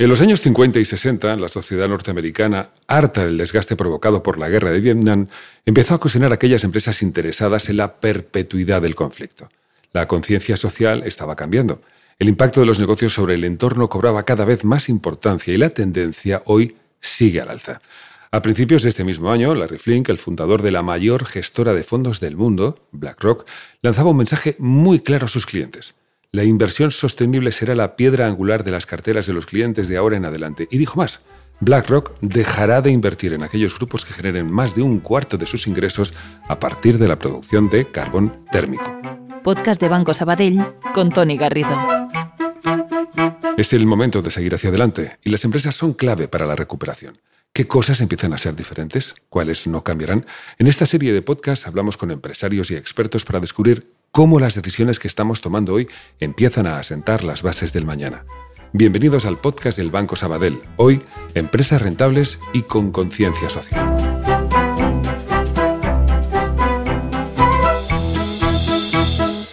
En los años 50 y 60, la sociedad norteamericana, harta del desgaste provocado por la guerra de Vietnam, empezó a cuestionar a aquellas empresas interesadas en la perpetuidad del conflicto. La conciencia social estaba cambiando. El impacto de los negocios sobre el entorno cobraba cada vez más importancia y la tendencia hoy sigue al alza. A principios de este mismo año, Larry Flink, el fundador de la mayor gestora de fondos del mundo, BlackRock, lanzaba un mensaje muy claro a sus clientes. La inversión sostenible será la piedra angular de las carteras de los clientes de ahora en adelante. Y dijo más, BlackRock dejará de invertir en aquellos grupos que generen más de un cuarto de sus ingresos a partir de la producción de carbón térmico. Podcast de Banco Sabadell con Tony Garrido. Es el momento de seguir hacia adelante y las empresas son clave para la recuperación. ¿Qué cosas empiezan a ser diferentes? ¿Cuáles no cambiarán? En esta serie de podcasts hablamos con empresarios y expertos para descubrir cómo las decisiones que estamos tomando hoy empiezan a asentar las bases del mañana. Bienvenidos al podcast del Banco Sabadell. Hoy, empresas rentables y con conciencia social.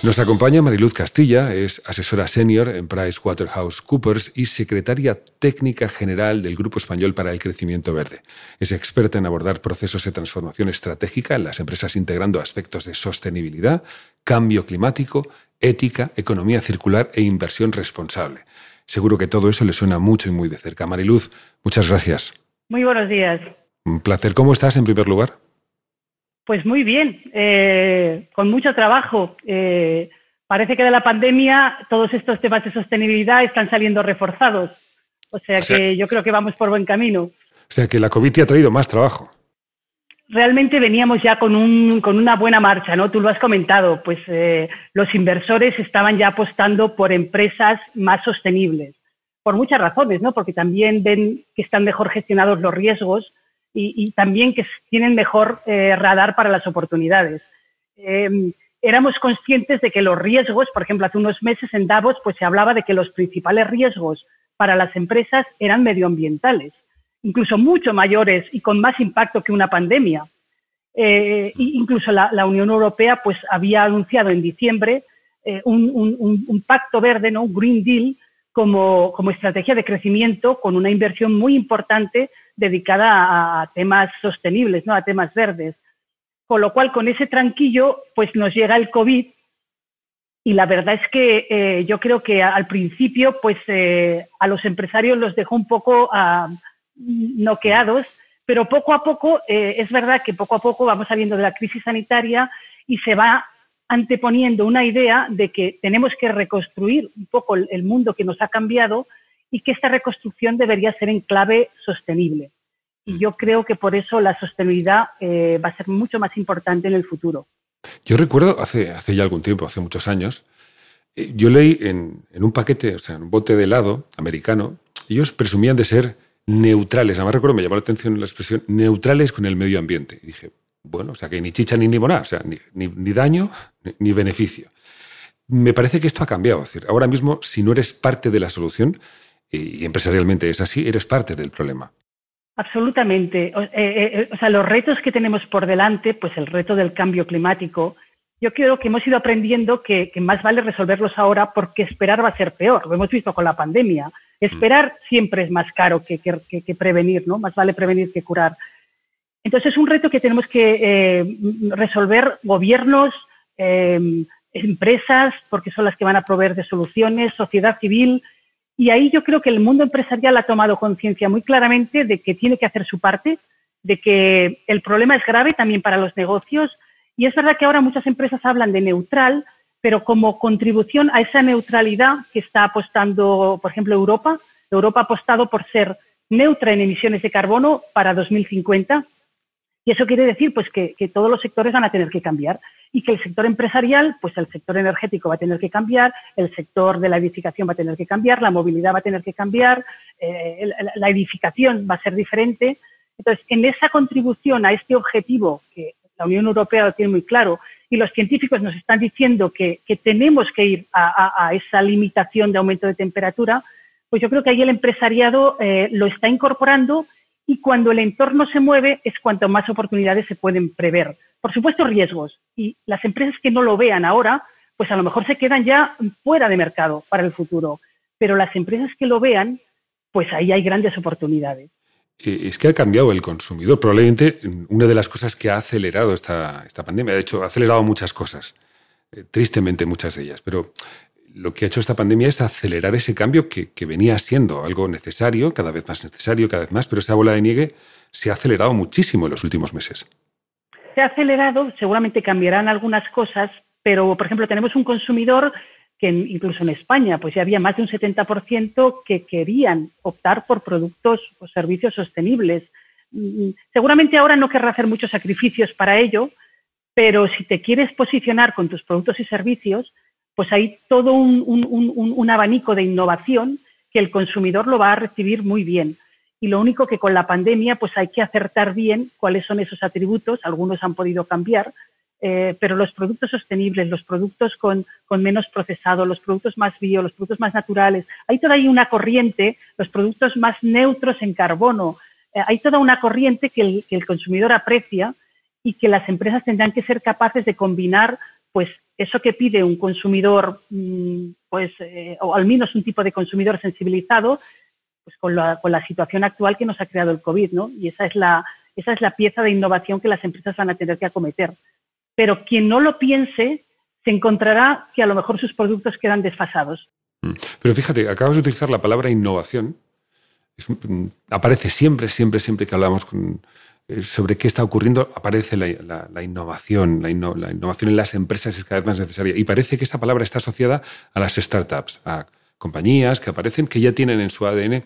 Nos acompaña Mariluz Castilla, es asesora senior en PricewaterhouseCoopers y secretaria técnica general del Grupo Español para el Crecimiento Verde. Es experta en abordar procesos de transformación estratégica en las empresas integrando aspectos de sostenibilidad, cambio climático, ética, economía circular e inversión responsable. Seguro que todo eso le suena mucho y muy de cerca. Mariluz, muchas gracias. Muy buenos días. Un placer. ¿Cómo estás en primer lugar? Pues muy bien, eh, con mucho trabajo. Eh, parece que de la pandemia todos estos temas de sostenibilidad están saliendo reforzados. O sea, que yo creo que vamos por buen camino. O sea que la COVID te ha traído más trabajo. Realmente veníamos ya con, un, con una buena marcha, ¿no? Tú lo has comentado, pues eh, los inversores estaban ya apostando por empresas más sostenibles, por muchas razones, ¿no? Porque también ven que están mejor gestionados los riesgos, y, también que tienen mejor eh, radar para las oportunidades. Em, éramos conscientes de que los riesgos, por ejemplo, hace unos meses en Davos, pues se hablaba de que los principales riesgos para las empresas eran medioambientales, incluso mucho mayores y con más impacto que una pandemia. Eh, incluso la, Unión Europea pues había anunciado en diciembre eh, un, pacto verde, ¿no? un Green Deal, como, como estrategia de crecimiento con una inversión muy importante dedicada a temas sostenibles, ¿no? a temas verdes. Con lo cual, con ese tranquillo, pues nos llega el COVID y la verdad es que eh, yo creo que al principio, pues eh, a los empresarios los dejó un poco noqueados, pero poco a poco, eh, es verdad que poco a poco vamos saliendo de la crisis sanitaria y se va anteponiendo una idea de que tenemos que reconstruir un poco el mundo que nos ha cambiado y que esta reconstrucción debería ser en clave sostenible. Y yo creo que por eso la sostenibilidad eh, va a ser mucho más importante en el futuro. Yo recuerdo hace, hace ya algún tiempo, hace muchos años, eh, yo leí en, un paquete, o sea, en un bote de helado americano, ellos presumían de ser neutrales. Además recuerdo, me llamó la atención la expresión, neutrales con el medio ambiente. Y dije, bueno, o sea, que ni chicha ni limonada, o sea, ni, ni, daño ni, beneficio. Me parece que esto ha cambiado. Es decir, ahora mismo, si no eres parte de la solución, y empresarialmente es así, eres parte del problema. Absolutamente. Eh, eh, eh, o, sea, los retos que tenemos por delante, pues el reto del cambio climático, yo creo que hemos ido aprendiendo que, más vale resolverlos ahora porque esperar va a ser peor. Lo hemos visto con la pandemia. Esperar mm. siempre es más caro que, prevenir, ¿no? Más vale prevenir que curar. Entonces es un reto que tenemos que resolver gobiernos, empresas, porque son las que van a proveer de soluciones, sociedad civil, y ahí yo creo que el mundo empresarial ha tomado conciencia muy claramente de que tiene que hacer su parte, de que el problema es grave también para los negocios. Y es verdad que ahora muchas empresas hablan de neutral, pero como contribución a esa neutralidad que está apostando, por ejemplo, Europa. Europa ha apostado por ser neutra en emisiones de carbono para 2050. Y eso quiere decir pues, que, que todos los sectores van a tener que cambiar. Y que el sector empresarial, pues el sector energético va a tener que cambiar, el sector de la edificación va a tener que cambiar, la movilidad va a tener que cambiar, eh, la edificación va a ser diferente. Entonces, en esa contribución a este objetivo, que la Unión Europea lo tiene muy claro, y los científicos nos están diciendo que, tenemos que ir a, esa limitación de aumento de temperatura, pues yo creo que ahí el empresariado eh, lo está incorporando y cuando el entorno se mueve es cuanto más oportunidades se pueden prever. Por supuesto, riesgos. Y las empresas que no lo vean ahora, pues a lo mejor se quedan ya fuera de mercado para el futuro. Pero las empresas que lo vean, pues ahí hay grandes oportunidades. Eh, es que ha cambiado el consumidor. Probablemente una de las cosas que ha acelerado esta, esta pandemia, de hecho, ha acelerado muchas cosas, eh, tristemente muchas de ellas, pero lo que ha hecho esta pandemia es acelerar ese cambio que, venía siendo algo necesario, cada vez más necesario, cada vez más, pero esa bola de nieve se ha acelerado muchísimo en los últimos meses. Se ha acelerado, seguramente cambiarán algunas cosas, pero por ejemplo tenemos un consumidor que incluso en España pues ya había más de un 70% que querían optar por productos o servicios sostenibles. Mm, seguramente ahora no querrá hacer muchos sacrificios para ello, pero si te quieres posicionar con tus productos y servicios, pues hay todo un, abanico de innovación que el consumidor lo va a recibir muy bien. Y lo único que con la pandemia, pues hay que acertar bien cuáles son esos atributos. Algunos han podido cambiar, eh, pero los productos sostenibles, los productos con, menos procesado, los productos más bio, los productos más naturales, hay toda ahí una corriente, los productos más neutros en carbono, eh, hay toda una corriente que el, que el consumidor aprecia y que las empresas tendrán que ser capaces de combinar pues eso que pide un consumidor, mm, pues, eh, o al menos un tipo de consumidor sensibilizado, pues con la, situación actual que nos ha creado el COVID, ¿no? Y esa es, la, esa es la pieza de innovación que las empresas van a tener que acometer. Pero quien no lo piense, se encontrará que a lo mejor sus productos quedan desfasados. Mm. Pero fíjate, acabas de utilizar la palabra innovación. Mm, aparece siempre, siempre, siempre que hablamos con, sobre qué está ocurriendo, aparece la, innovación. La, innovación en las empresas es cada vez más necesaria. Y parece que esta palabra está asociada a las startups, a compañías que aparecen que ya tienen en su ADN eh,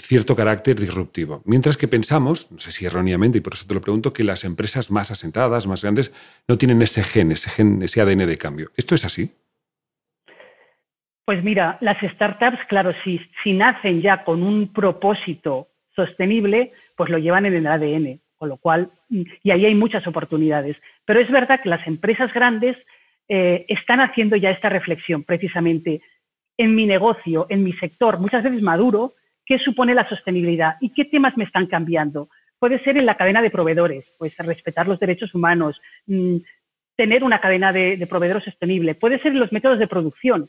cierto carácter disruptivo. Mientras que pensamos, no sé si erróneamente, y por eso te lo pregunto, que las empresas más asentadas, más grandes, no tienen ese gen, ese gen, ese ADN de cambio. ¿Esto es así? Pues mira, las startups, claro, si nacen ya con un propósito sostenible, pues lo llevan en el ADN, con lo cual, y ahí hay muchas oportunidades. Pero es verdad que las empresas grandes eh, están haciendo ya esta reflexión, precisamente, en mi negocio, en mi sector, muchas veces maduro, ¿qué supone la sostenibilidad y qué temas me están cambiando? Puede ser en la cadena de proveedores, pues respetar los derechos humanos, mm, tener una cadena de, de proveedores sostenible. Puede ser en los métodos de producción,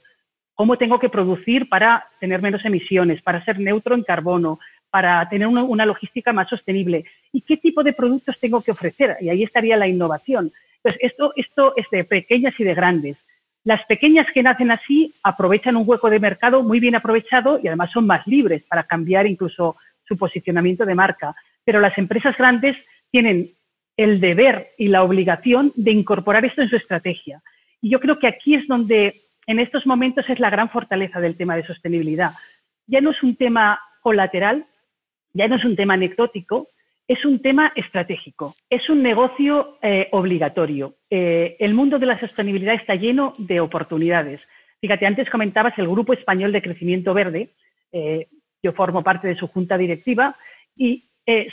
cómo tengo que producir para tener menos emisiones, para ser neutro en carbono, para tener una, logística más sostenible. ¿Y qué tipo de productos tengo que ofrecer? Y ahí estaría la innovación. Entonces, esto, esto es de pequeñas y de grandes. Las pequeñas que nacen así aprovechan un hueco de mercado muy bien aprovechado y además son más libres para cambiar incluso su posicionamiento de marca. Pero las empresas grandes tienen el deber y la obligación de incorporar esto en su estrategia. Y yo creo que aquí es donde en estos momentos es la gran fortaleza del tema de sostenibilidad. Ya no es un tema colateral, ya no es un tema anecdótico, es un tema estratégico, es un negocio eh, obligatorio. Eh, el mundo de la sostenibilidad está lleno de oportunidades. Fíjate, antes comentabas el Grupo Español de Crecimiento Verde, eh, yo formo parte de su junta directiva, y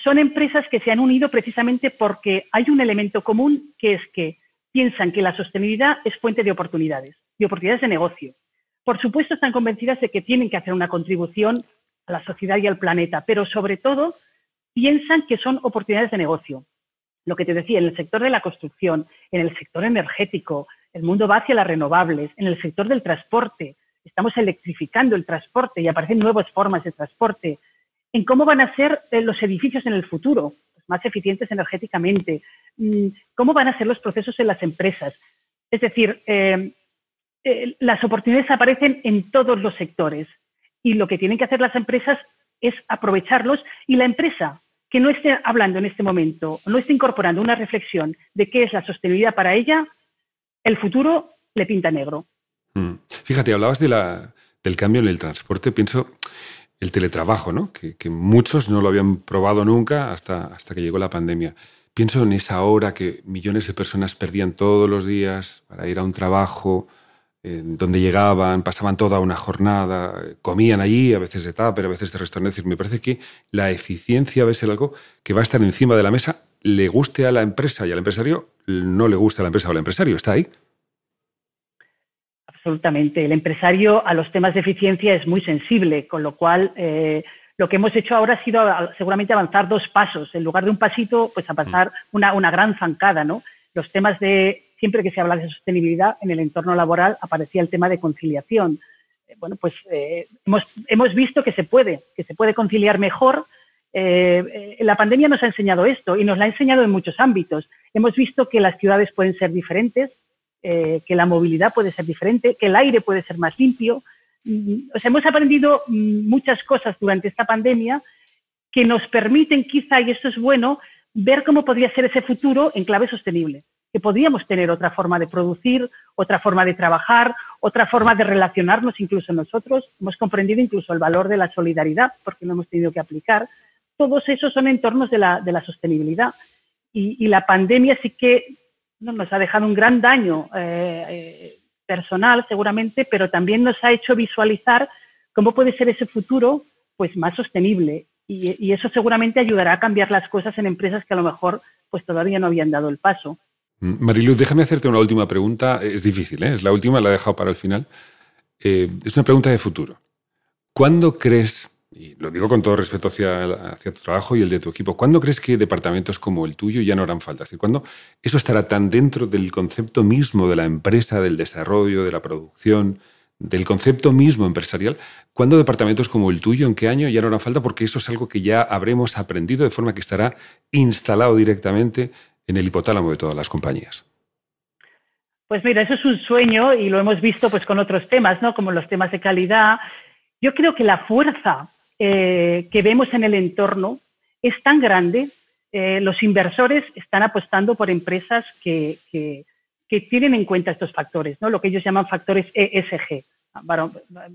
son empresas que se han unido precisamente porque hay un elemento común que es que piensan que la sostenibilidad es fuente de oportunidades, de oportunidades de negocio. Por supuesto, están convencidas de que tienen que hacer una contribución a la sociedad y al planeta, pero sobre todo piensan que son oportunidades de negocio. Lo que te decía, en el sector de la construcción, en el sector energético, el mundo va hacia las renovables, en el sector del transporte, estamos electrificando el transporte y aparecen nuevas formas de transporte, en cómo van a ser eh, los edificios en el futuro, más eficientes energéticamente, mm, cómo van a ser los procesos en las empresas. Es decir, eh, eh, las oportunidades aparecen en todos los sectores y lo que tienen que hacer las empresas es aprovecharlos y la empresa que no esté hablando en este momento, no esté incorporando una reflexión de qué es la sostenibilidad para ella, el futuro le pinta negro. Mm. Fíjate, hablabas de la, del cambio en el transporte, pienso el teletrabajo, ¿no? que, muchos no lo habían probado nunca hasta, hasta que llegó la pandemia. Pienso en esa hora que millones de personas perdían todos los días para ir a un trabajo, donde llegaban, pasaban toda una jornada, comían allí, a veces de tupper, a veces de restaurante. Me parece que la eficiencia a veces algo que va a estar encima de la mesa, le guste a la empresa y al empresario, no le guste a la empresa o al empresario, está ahí. Absolutamente. El empresario a los temas de eficiencia es muy sensible, con lo cual eh, lo que hemos hecho ahora ha sido seguramente avanzar dos pasos, en lugar de un pasito, pues a pasar mm. una, una gran zancada, ¿no? Los temas de siempre que se habla de sostenibilidad en el entorno laboral aparecía el tema de conciliación. Eh, bueno, pues eh, hemos, hemos, visto que se puede, que se puede conciliar mejor. Eh, la pandemia nos ha enseñado esto y nos la ha enseñado en muchos ámbitos. Hemos visto que las ciudades pueden ser diferentes, que la movilidad puede ser diferente, que el aire puede ser más limpio. Mm, o sea, hemos aprendido mm, muchas cosas durante esta pandemia que nos permiten quizá, y esto es bueno, ver cómo podría ser ese futuro en clave sostenible que podíamos tener otra forma de producir, otra forma de trabajar, otra forma de relacionarnos incluso nosotros. Hemos comprendido incluso el valor de la solidaridad porque lo hemos tenido que aplicar. Todos esos son entornos de la, de la sostenibilidad. Y, la pandemia sí que nos ha dejado un gran daño eh, eh, personal seguramente, pero también nos ha hecho visualizar cómo puede ser ese futuro pues más sostenible. Y, y eso seguramente ayudará a cambiar las cosas en empresas que a lo mejor pues todavía no habían dado el paso. Mariluz, déjame hacerte una última pregunta. Es difícil, ¿eh? es la última, la he dejado para el final. Eh, es una pregunta de futuro. ¿Cuándo crees, y lo digo con todo respeto hacia, hacia, tu trabajo y el de tu equipo, ¿cuándo crees que departamentos como el tuyo ya no harán falta? Es decir, ¿cuándo eso estará tan dentro del concepto mismo de la empresa, del desarrollo, de la producción, del concepto mismo empresarial? ¿Cuándo departamentos como el tuyo, en qué año ya no harán falta? Porque eso es algo que ya habremos aprendido de forma que estará instalado directamente en el hipotálamo de todas las compañías? Pues mira, eso es un sueño y lo hemos visto pues con otros temas, ¿no? Como los temas de calidad. Yo creo que la fuerza eh, que vemos en el entorno es tan grande. Eh, los inversores están apostando por empresas que, que, tienen en cuenta estos factores, ¿no? Lo que ellos llaman factores ESG,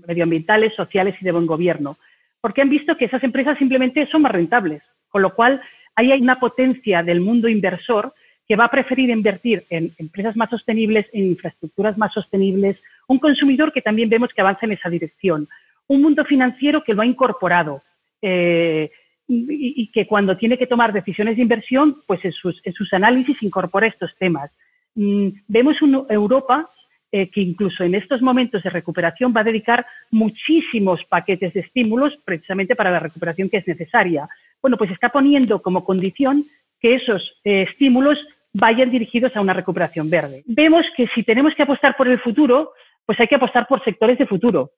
medioambientales, sociales y de buen gobierno, porque han visto que esas empresas simplemente son más rentables, con lo cual ahí hay una potencia del mundo inversor que va a preferir invertir en empresas más sostenibles, en infraestructuras más sostenibles, un consumidor que también vemos que avanza en esa dirección, un mundo financiero que lo ha incorporado eh, y, que cuando tiene que tomar decisiones de inversión, pues en sus, análisis incorpora estos temas. Mm, vemos una Europa eh, que incluso en estos momentos de recuperación va a dedicar muchísimos paquetes de estímulos precisamente para la recuperación que es necesaria. Bueno, pues está poniendo como condición que esos eh, estímulos vayan dirigidos a una recuperación verde. Vemos que si tenemos que apostar por el futuro, pues hay que apostar por sectores de futuro.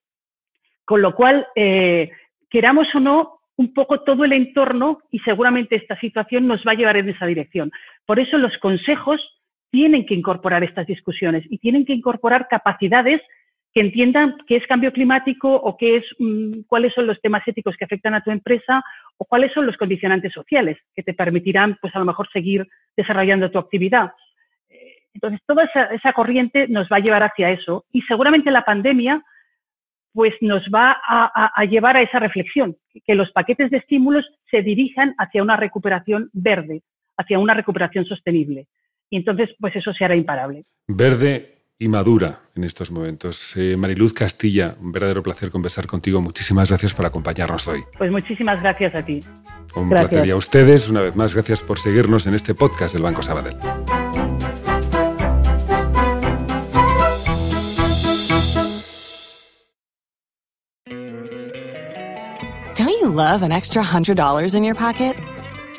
Con lo cual, eh, queramos o no, un poco todo el entorno y seguramente esta situación nos va a llevar en esa dirección. Por eso los consejos tienen que incorporar estas discusiones y tienen que incorporar capacidades que entiendan qué es cambio climático o qué es, mm, cuáles son los temas éticos que afectan a tu empresa o cuáles son los condicionantes sociales que te permitirán, pues a lo mejor, seguir desarrollando tu actividad. Eh, entonces, toda esa, corriente nos va a llevar hacia eso y seguramente la pandemia pues nos va a, llevar a esa reflexión, que los paquetes de estímulos se dirijan hacia una recuperación verde, hacia una recuperación sostenible y entonces pues eso se hará imparable. Verde y madura en estos momentos. Eh, Mariluz Castilla, un verdadero placer conversar contigo. Muchísimas gracias por acompañarnos hoy. Pues muchísimas gracias a ti. Un placer y a ustedes, una vez más, gracias por seguirnos en este podcast del Banco Sabadell. Don't you love an extra $100 in your pocket?